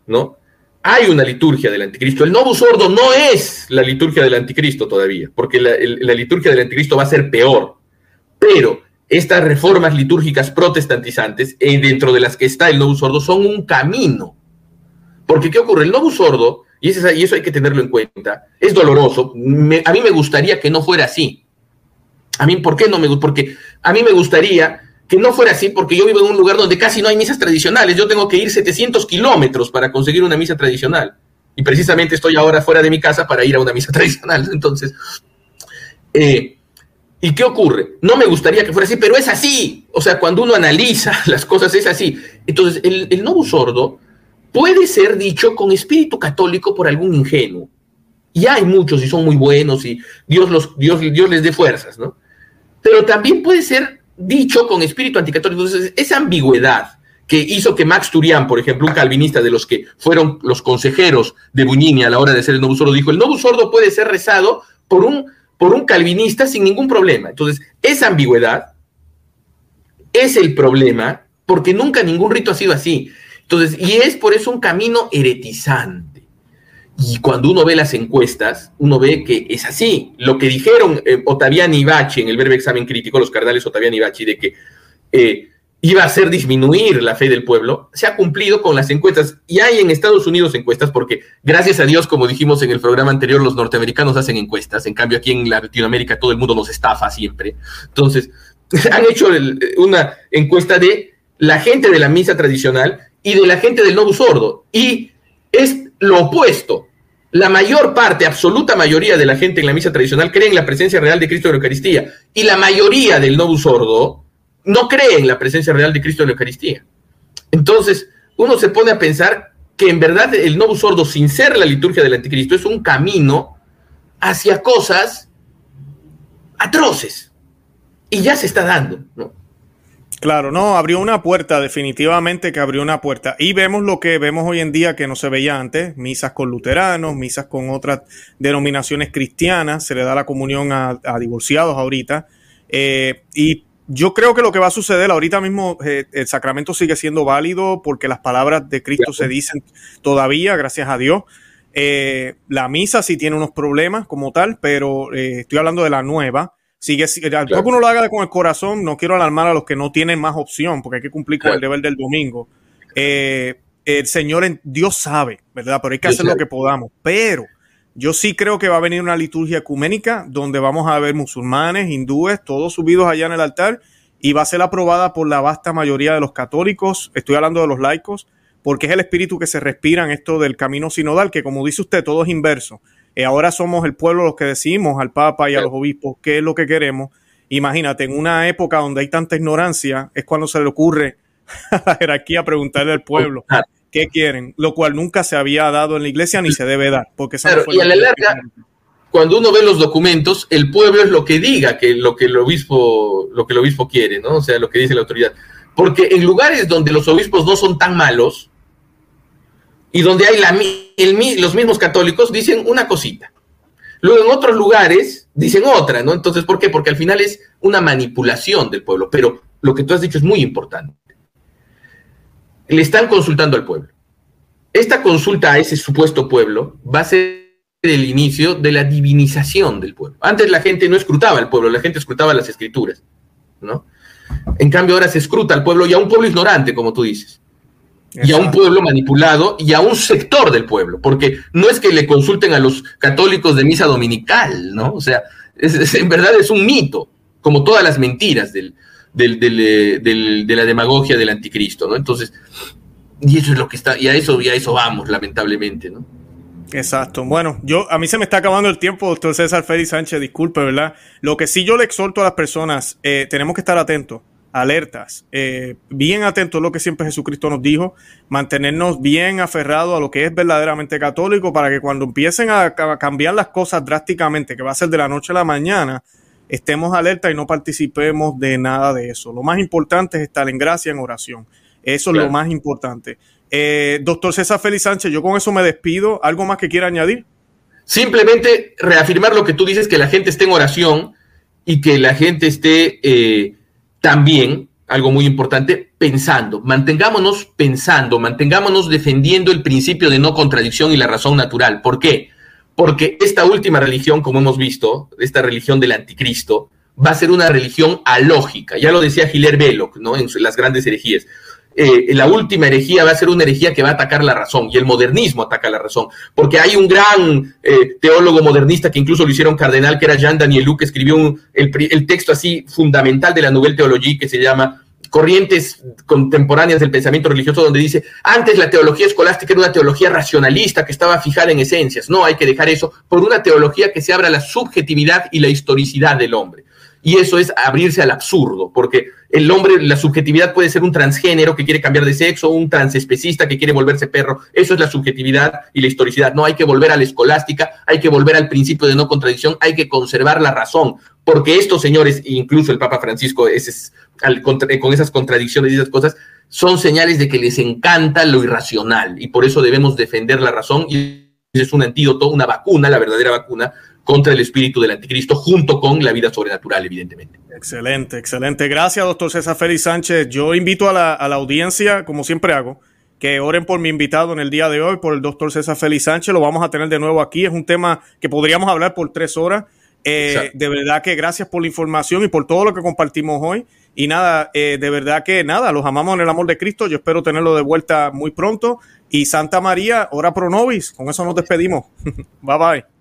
¿no? Hay una liturgia del anticristo. El novus sordo no es la liturgia del anticristo todavía, porque la, liturgia del anticristo va a ser peor. Pero estas reformas litúrgicas protestantizantes, eh, dentro de las que está el novus sordo, son un camino. Porque, ¿qué ocurre? El novus sordo, y eso, y eso hay que tenerlo en cuenta, es doloroso. a mí me gustaría que no fuera así a mí, ¿por qué no me gusta? Porque a mí me gustaría que no fuera así, porque yo vivo en un lugar donde casi no hay misas tradicionales. Yo tengo que ir 700 kilómetros para conseguir una misa tradicional. Y precisamente estoy ahora fuera de mi casa para ir a una misa <laughs> tradicional. Entonces, eh, ¿y qué ocurre? No me gustaría que fuera así, pero es así. O sea, cuando uno analiza <laughs> las cosas es así. Entonces, el, el sordo puede ser dicho con espíritu católico por algún ingenuo. Y hay muchos y son muy buenos y Dios, los, Dios, Dios les dé fuerzas, ¿no? pero también puede ser dicho con espíritu anticatólico. Entonces, esa ambigüedad que hizo que Max Turian, por ejemplo, un calvinista de los que fueron los consejeros de Buñini a la hora de hacer el Novus Sordo, dijo, el Novus Sordo puede ser rezado por un, por un calvinista sin ningún problema. Entonces, esa ambigüedad es el problema, porque nunca ningún rito ha sido así. Entonces, y es por eso un camino heretizante. Y cuando uno ve las encuestas, uno ve que es así. Lo que dijeron eh, Ottaviani en el breve examen crítico, los cardenales Ottaviani y de que eh, iba a hacer disminuir la fe del pueblo, se ha cumplido con las encuestas. Y hay en Estados Unidos encuestas, porque gracias a Dios, como dijimos en el programa anterior, los norteamericanos hacen encuestas. En cambio, aquí en Latinoamérica todo el mundo nos estafa siempre. Entonces, <laughs> han hecho una encuesta de la gente de la misa tradicional y de la gente del Novus Sordo. Y es lo opuesto. La mayor parte, absoluta mayoría de la gente en la misa tradicional cree en la presencia real de Cristo en la Eucaristía. Y la mayoría del Novus Sordo no cree en la presencia real de Cristo en la Eucaristía. Entonces, uno se pone a pensar que en verdad el Novus Ordo, sin ser la liturgia del anticristo, es un camino hacia cosas atroces. Y ya se está dando, ¿no? Claro, no, abrió una puerta, definitivamente que abrió una puerta. Y vemos lo que vemos hoy en día que no se veía antes, misas con luteranos, misas con otras denominaciones cristianas, se le da la comunión a, divorciados ahorita. Eh, y yo creo que lo que va a suceder ahorita mismo, eh, el sacramento sigue siendo válido porque las palabras de Cristo se dicen todavía, gracias a Dios. Eh, la misa sí tiene unos problemas como tal, pero estoy hablando de la nueva sigue, claro. uno lo haga con el corazón, no quiero alarmar a los que no tienen más opción, porque hay que cumplir con el deber del domingo. Eh, el Señor, Dios sabe, ¿verdad? Pero hay que hacer lo que podamos. Pero yo sí creo que va a venir una liturgia ecuménica donde vamos a ver musulmanes, hindúes, todos subidos allá en el altar y va a ser aprobada por la vasta mayoría de los católicos. Estoy hablando de los laicos, porque es el espíritu que se respira en esto del camino sinodal, que como dice usted, todo es inverso. Eh, ahora somos el pueblo los que decimos al Papa y a los obispos qué es lo que queremos. Imagínate, en una época donde hay tanta ignorancia, es cuando se le ocurre <laughs> a la jerarquía preguntarle al pueblo qué quieren, lo cual nunca se había dado en la iglesia ni se debe dar. Porque y a la larga, cuando uno ve los documentos, el pueblo es lo que diga que lo que el obispo, lo que el obispo quiere, ¿no? O sea, lo que dice la autoridad. Porque en lugares donde los obispos no son tan malos, y donde hay la, los mismos católicos dicen una cosita. Luego en otros lugares dicen otra, ¿no? Entonces, ¿por qué? Porque al final es una manipulación del pueblo. Pero lo que tú has dicho es muy importante. Le están consultando al pueblo. Esta consulta a ese supuesto pueblo va a ser el inicio de la divinización del pueblo. Antes la gente no escrutaba al pueblo, la gente escrutaba las escrituras, ¿no? En cambio ahora se escruta al pueblo y a un pueblo ignorante, como tú dices y a un pueblo manipulado y a un sector del pueblo, porque no es que le consulten a los católicos de misa dominical, ¿no? O sea, en verdad es un mito, como todas las mentiras del, eh, del, de la demagogia del anticristo, ¿no? Entonces, y eso es lo que está, y a eso, y a eso vamos, lamentablemente, ¿no? Exacto. Bueno, yo a mí se me está acabando el tiempo, doctor César Félix Sánchez, disculpe, ¿verdad? Lo que sí yo le exhorto a las personas, eh, tenemos que estar atentos alertas, eh, bien atentos a lo que siempre Jesucristo nos dijo, mantenernos bien aferrados a lo que es verdaderamente católico para que cuando empiecen a, cambiar las cosas drásticamente, que va a ser de la noche a la mañana, estemos alerta y no participemos de nada de eso. Lo más importante es estar en gracia, en oración. Eso es lo más importante. Eh, doctor César Félix Sánchez, yo con eso me despido. ¿Algo más que quiera añadir? Simplemente reafirmar lo que tú dices, que la gente esté en oración y que la gente esté... Eh, también, algo muy importante, pensando, mantengámonos pensando, mantengámonos defendiendo el principio de no contradicción y la razón natural. ¿Por qué? Porque esta última religión, como hemos visto, esta religión del anticristo, va a ser una religión alógica. Ya lo decía Hilaire Belloc, ¿no? En las grandes herejías. Eh, la última herejía va a ser una herejía que va a atacar la razón y el modernismo ataca la razón, porque hay un gran eh, teólogo modernista que incluso lo hicieron cardenal, que era Jean Daniel que escribió el, texto así fundamental de la Nouvelle Théologie que se llama Corrientes contemporáneas del pensamiento religioso, donde dice, antes la teología escolástica era una teología racionalista que estaba fijada en esencias, no, hay que dejar eso por una teología que se abra a la subjetividad y la historicidad del hombre. Y eso es abrirse al absurdo, porque el hombre, la subjetividad puede ser un transgénero que quiere cambiar de sexo, un transespecista que quiere volverse perro. Eso es la subjetividad y la historicidad. No hay que volver a la escolástica, hay que volver al principio de no contradicción, hay que conservar la razón, porque estos señores, incluso el Papa Francisco, es, con esas contradicciones y esas cosas, son señales de que les encanta lo irracional y por eso debemos defender la razón y es un antídoto, una vacuna, la verdadera vacuna contra el espíritu del anticristo, junto con la vida sobrenatural, evidentemente. Excelente, excelente. Gracias, doctor César Félix Sánchez. Yo invito a la, audiencia, como siempre hago, que oren por mi invitado en el día de hoy, por el doctor César Félix Sánchez. Lo vamos a tener de nuevo aquí. Es un tema que podríamos hablar por tres horas. Eh, de verdad que gracias por la información y por todo lo que compartimos hoy. Y nada, eh, de verdad que nada, los amamos en el amor de Cristo. Yo espero tenerlo de vuelta muy pronto. Y Santa María, ora pro nobis. Con eso nos despedimos. <laughs> bye bye.